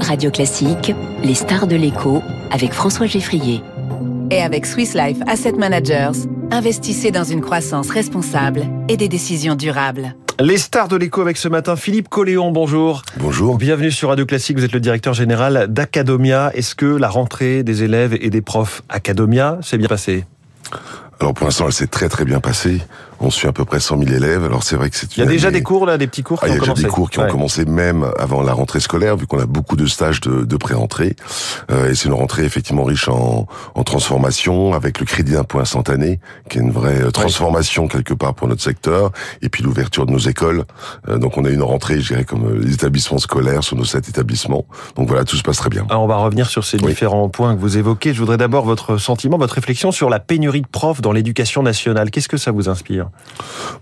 Radio Classique, les stars de l'écho avec François Geffrier. Et avec Swiss Life Asset Managers, investissez dans une croissance responsable et des décisions durables. Les stars de l'écho avec ce matin, Philippe Colléon, bonjour. Bonjour. Bienvenue sur Radio Classique, vous êtes le directeur général d'Acadomia. Est-ce que la rentrée des élèves et des profs Acadomia s'est bien passée? Alors pour l'instant, elle s'est très très bien passée. On suit à peu près 100 000 élèves. Alors c'est vrai que c'est. Il y a déjà des cours là, des petits cours qui ah, ont commencé. Il y a déjà des cours qui ont commencé même avant la rentrée scolaire, vu qu'on a beaucoup de stages de, de pré-rentrée. Euh, et c'est une rentrée effectivement riche en, en transformation, avec le crédit d'impôt instantané, qui est une vraie euh, transformation quelque part pour notre secteur. Et puis l'ouverture de nos écoles. Euh, donc on a une rentrée, je dirais, comme euh, les établissements scolaires sur nos sept établissements. Donc voilà, tout se passe très bien. Alors on va revenir sur ces oui. différents points que vous évoquez. Je voudrais d'abord votre sentiment, votre réflexion sur la pénurie de profs dans l'éducation nationale. Qu'est-ce que ça vous inspire?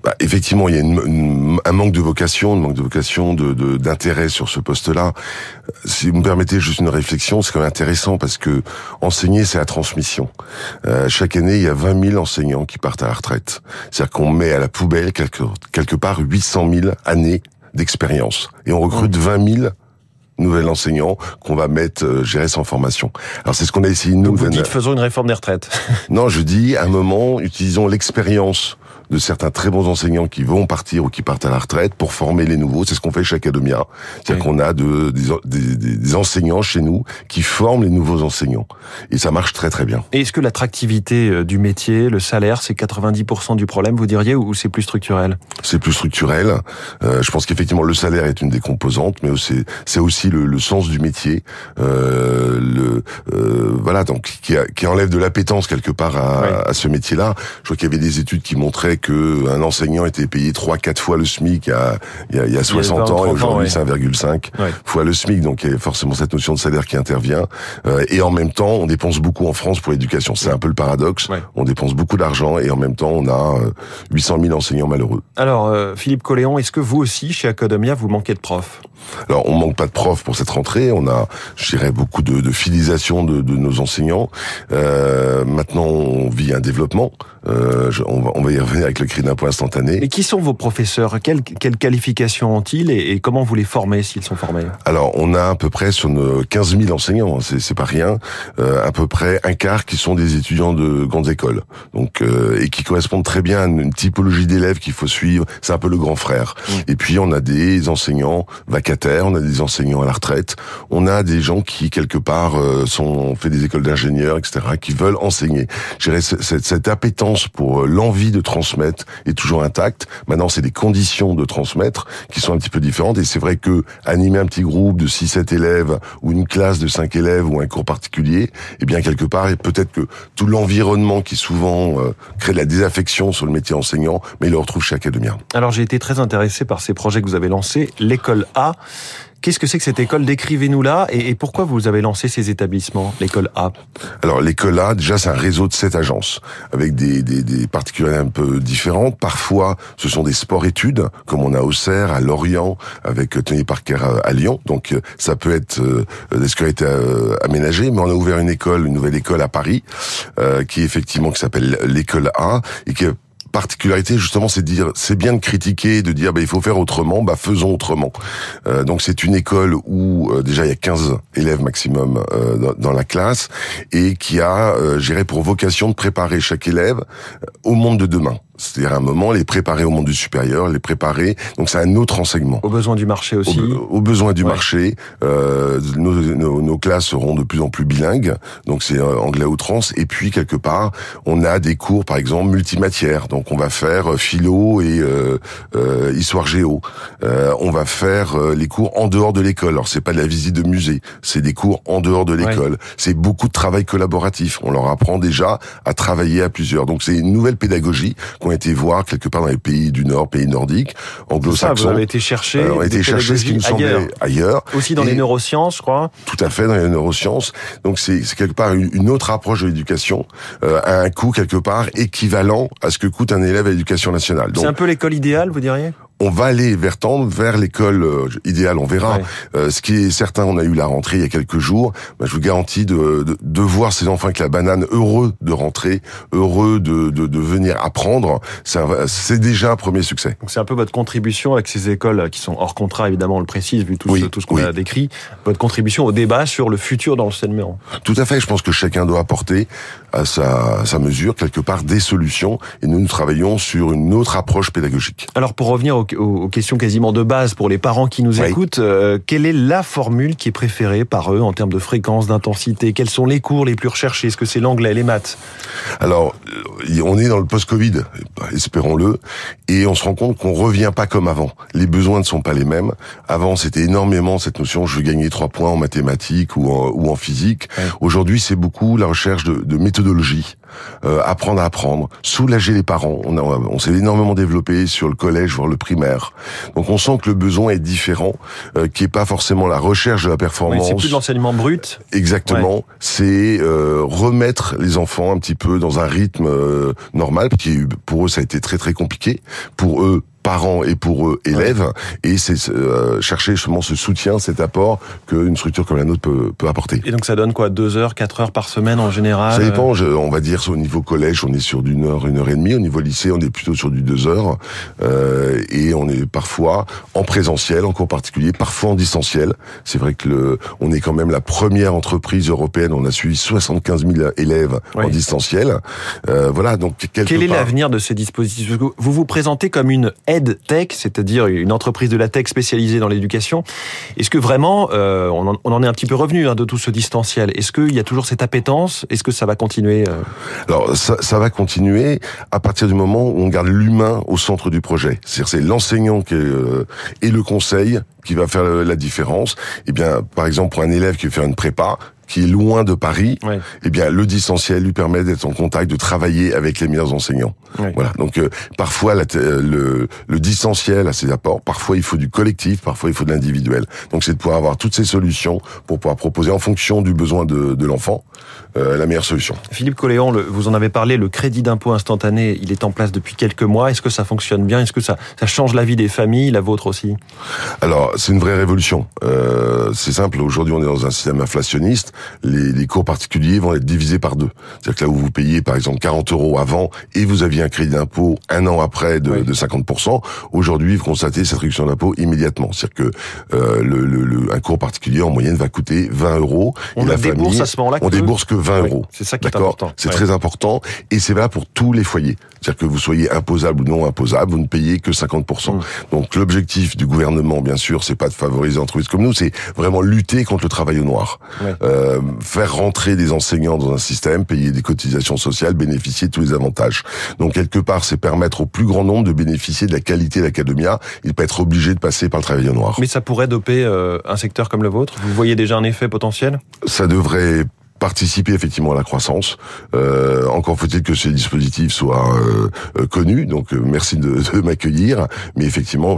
Bah, Effectivement, il y a une, une, un manque de vocation, un manque de vocation, d'intérêt de, de, sur ce poste-là. Si vous me permettez juste une réflexion, c'est quand même intéressant parce que enseigner, c'est la transmission. Euh, chaque année, il y a 20 000 enseignants qui partent à la retraite. C'est-à-dire qu'on met à la poubelle quelque, quelque part 800 000 années d'expérience et on recrute mmh. 20 000 nouvel enseignant qu'on va mettre euh, gérer sans formation. Alors c'est ce qu'on a essayé nous. Donc vous dites faisons une réforme des retraites. non, je dis à un moment utilisons l'expérience de certains très bons enseignants qui vont partir ou qui partent à la retraite pour former les nouveaux. C'est ce qu'on fait chez Academia. C'est-à-dire oui. qu'on a de, des, des, des, enseignants chez nous qui forment les nouveaux enseignants. Et ça marche très très bien. Et est-ce que l'attractivité euh, du métier, le salaire, c'est 90% du problème, vous diriez, ou c'est plus structurel? C'est plus structurel. Euh, je pense qu'effectivement le salaire est une des composantes, mais c'est aussi le, le, sens du métier. Euh, le, euh, voilà, donc qui, a, qui, enlève de l'appétence quelque part à, oui. à ce métier-là. Je crois qu'il y avait des études qui montraient que un enseignant était payé 3-4 fois le SMIC il y a, il y a, il y a 60 il y a ans et aujourd'hui ouais. c'est 1,5 ouais. fois le SMIC. Donc il y a forcément cette notion de salaire qui intervient. Euh, et en même temps, on dépense beaucoup en France pour l'éducation. C'est un peu le paradoxe. On dépense beaucoup d'argent et en même temps, on a 800 000 enseignants malheureux. Alors euh, Philippe Colléon, est-ce que vous aussi, chez Academia, vous manquez de profs? Alors, on manque pas de profs pour cette rentrée. On a, je dirais, beaucoup de, de fidélisation de, de, nos enseignants. Euh, maintenant, on vit un développement. Euh, je, on, va, on, va, y revenir avec le cri d'impôt instantané. Mais qui sont vos professeurs? Quelles, qualifications ont-ils et, et, comment vous les formez s'ils sont formés? Alors, on a à peu près sur nos 15 000 enseignants, c'est pas rien, euh, à peu près un quart qui sont des étudiants de grandes écoles, donc euh, et qui correspondent très bien à une typologie d'élèves qu'il faut suivre. C'est un peu le grand frère. Mmh. Et puis, on a des enseignants vacataires, on a des enseignants à la retraite, on a des gens qui quelque part euh, sont ont fait des écoles d'ingénieurs, etc., qui veulent enseigner. Cette, cette appétence pour l'envie de transmettre est toujours intacte. Maintenant, c'est des conditions de transmettre qui sont un petit peu différentes. Et c'est vrai que animer un petit groupe de 6-7 élèves ou une classe de 5 élèves ou un cours particulier, eh bien quelque part, et peut-être que tout l'environnement qui souvent euh, crée de la désaffection sur le métier enseignant, mais il le retrouve chez Academia. Alors j'ai été très intéressé par ces projets que vous avez lancés. L'école A, Qu'est-ce que c'est que cette école? Décrivez-nous là et, pourquoi vous avez lancé ces établissements, l'école A? Alors l'école A, déjà c'est un réseau de sept agences avec des, des, des, particularités un peu différentes. Parfois, ce sont des sports-études comme on a au Auxerre, à Lorient, avec Tony Parker à Lyon. Donc ça peut être euh, des euh, aménagées, mais on a ouvert une école, une nouvelle école à Paris, euh, qui effectivement qui s'appelle l'école A et qui particularité justement c'est de dire c'est bien de critiquer de dire bah, il faut faire autrement bah faisons autrement. Euh, donc c'est une école où euh, déjà il y a 15 élèves maximum euh, dans, la classe et qui a géré pour vocation de préparer chaque élève au monde de demain c'est-à-dire à un moment les préparer au monde du supérieur, les préparer. Donc c'est un autre enseignement. Aux besoins du marché aussi. Aux, aux besoins du ouais. marché. Euh, nos, nos, nos, classes seront de plus en plus bilingues. Donc c'est euh, anglais trans. Et puis quelque part, on a des cours par exemple multimatières. Donc on va faire euh, philo et euh, euh, histoire géo. Euh, on va faire les cours en dehors de l'école. Alors c'est pas de la visite de musée, c'est des cours en dehors de l'école. Ouais. C'est beaucoup de travail collaboratif. On leur apprend déjà à travailler à plusieurs. Donc c'est une nouvelle pédagogie ont été voir quelque part dans les pays du Nord, pays nordiques, anglo-saxons. Vous avez été chercher, euh, on a été chercher ce qui nous semblait ailleurs. ailleurs. Aussi dans et les neurosciences, je crois. Tout à fait, dans les neurosciences. Donc c'est quelque part une autre approche de l'éducation euh, à un coût quelque part équivalent à ce que coûte un élève à l'éducation nationale. C'est un peu l'école idéale, vous diriez? On va aller vers tendre vers l'école euh, idéale, on verra. Euh, ce qui est certain, on a eu la rentrée il y a quelques jours. Bah, je vous garantis de, de, de, voir ces enfants avec la banane heureux de rentrer, heureux de, de, de venir apprendre. C'est déjà un premier succès. C'est un peu votre contribution avec ces écoles qui sont hors contrat, évidemment, on le précise, vu tout ce, tout ce qu'on a décrit. Votre contribution au débat sur le futur dans l'enseignement. Tout à fait. Je pense que chacun doit apporter à sa, à sa mesure quelque part des solutions. Et nous, nous travaillons sur une autre approche pédagogique. Alors, pour revenir au aux, questions quasiment de base pour les parents qui nous écoutent. Euh, quelle est la formule qui est préférée par eux en termes de fréquence, d'intensité? Quels sont les cours les plus recherchés? Est-ce que c'est l'anglais, les maths? Alors, euh, on est dans le post-Covid, espérons-le, et on se rend compte qu'on revient pas comme avant. Les besoins ne sont pas les mêmes. Avant, c'était énormément cette notion je veux gagner trois points en mathématiques ou en, ou en physique. Aujourd'hui, c'est beaucoup la recherche de, de méthodologie. Euh, apprendre à apprendre, soulager les parents. On, on s'est énormément développé sur le collège, voire le primaire. Donc on sent que le besoin est différent, euh, qui est pas forcément la recherche de la performance. c'est plus de l'enseignement brut. Exactement. C'est euh, remettre les enfants un petit peu dans un rythme normal, qui pour eux ça a été très très compliqué. Pour eux, parents et pour eux élèves et c'est euh, chercher justement ce soutien, cet apport qu'une structure comme la nôtre peut, peut apporter. Et donc ça donne quoi Deux heures, quatre heures par semaine en général Ça dépend. on va dire au niveau collège, on est sur d'une heure, une heure et demie. Au niveau lycée, on est plutôt sur du deux heures euh, et on est parfois en présentiel, en cours particulier, parfois en distanciel. C'est vrai que le, on est quand même la première entreprise européenne. On a suivi 75 000 élèves en distanciel. Euh, voilà. Donc quel est l'avenir de ces dispositifs? Vous vous présentez comme une EdTech, c'est-à-dire une entreprise de la tech spécialisée dans l'éducation. Est-ce que vraiment, euh, on, en, est un petit peu revenu hein, de tout ce distanciel? Est-ce qu'il y a toujours cette appétence? Est-ce que ça va continuer euh? Alors, ça, ça, va continuer à partir du moment où on garde l'humain au centre du projet. C'est-à-dire c'est l'enseignant qui euh, et le conseil qui va faire la différence. Eh bien, par exemple, pour un élève qui veut faire une prépa, qui est loin de Paris, eh bien le distanciel lui permet d'être en contact, de travailler avec les meilleurs enseignants. Voilà. Donc euh, parfois la, le, le distanciel a ses apports, parfois il faut du collectif, parfois il faut de l'individuel. Donc c'est de pouvoir avoir toutes ces solutions pour pouvoir proposer en fonction du besoin de, de l'enfant euh, la meilleure solution. Philippe Colléon, vous en avez parlé, le crédit d'impôt instantané, il est en place depuis quelques mois. Est-ce que ça fonctionne bien? Est-ce que ça, ça change la vie des familles, la vôtre aussi? Alors c'est une vraie révolution. Euh, c'est simple. Aujourd'hui on est dans un système inflationniste les, les, cours particuliers vont être divisés par deux. C'est-à-dire que là où vous payez par exemple 40 euros avant et vous aviez un crédit d'impôt un an après de, de 50%, aujourd'hui vous constatez cette réduction d'impôt immédiatement. C'est-à-dire que euh, le, le, un cours particulier en moyenne va coûter 20 euros. On et la famille, à ce moment-là. On débourse que 20 euros. C'est ça qui est important. C'est très important et c'est là pour tous les foyers. C'est-à-dire que vous soyez imposable ou non imposable, vous ne payez que 50%. Mmh. Donc l'objectif du gouvernement, bien sûr, c'est pas de favoriser les entreprises comme nous, c'est vraiment lutter contre le travail au noir. Euh, faire rentrer des enseignants dans un système, payer des cotisations sociales, bénéficier de tous les avantages. Donc quelque part, c'est permettre au plus grand nombre de bénéficier de la qualité de l'académia et pas être obligé de passer par le travail au noir. Mais ça pourrait doper euh, un secteur comme le vôtre? Vous voyez déjà un effet potentiel? Ça devrait participer effectivement à la croissance. Euh, encore faut-il que ces dispositifs soient euh, connus. Donc euh, merci de, m'accueillir. Mais effectivement,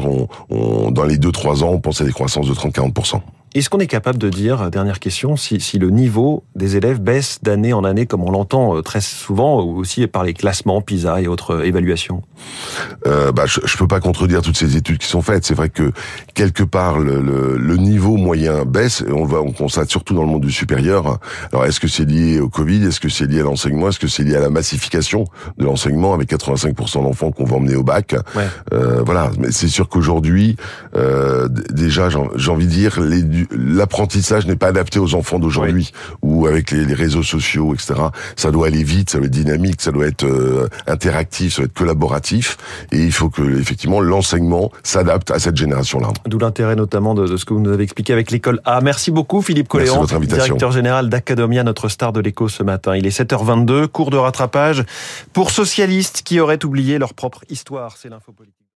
dans les 2-3 ans, on pense à des croissances de 30-40%. Est-ce qu'on est capable de dire, dernière question, si, si le niveau des élèves baisse d'année en année, comme on l'entend euh, très souvent, ou aussi par les classements, PISA et autres euh, évaluations? Euh, bah, Je ne peux pas contredire toutes ces études qui sont faites. C'est vrai que quelque part, le, le, le, niveau moyen baisse, et on, va, on constate surtout dans le monde du supérieur. Alors, est-ce que c'est lié au Covid? Est-ce que c'est lié à l'enseignement? Est-ce que c'est lié à la massification de l'enseignement, avec 85% d'enfants qu'on va emmener au bac? Ouais. euh, Voilà, mais c'est sûr qu'aujourd'hui, euh, déjà, j'ai envie de dire, les l'apprentissage n'est pas adapté aux enfants d'aujourd'hui, ou avec les, les, réseaux sociaux, etc. Ça doit aller vite, ça doit être dynamique, ça doit être euh, interactif, ça doit être collaboratif, et il faut que effectivement l'enseignement s'adapte à cette génération-là. D'où l'intérêt notamment de, de, ce que vous nous avez expliqué avec l'école A. Merci beaucoup Philippe Colléon, directeur général d'Academia, notre star de l'écho ce matin. Il est 7h22, cours de rattrapage pour socialistes qui auraient oublié leur propre histoire. C'est l'info politique.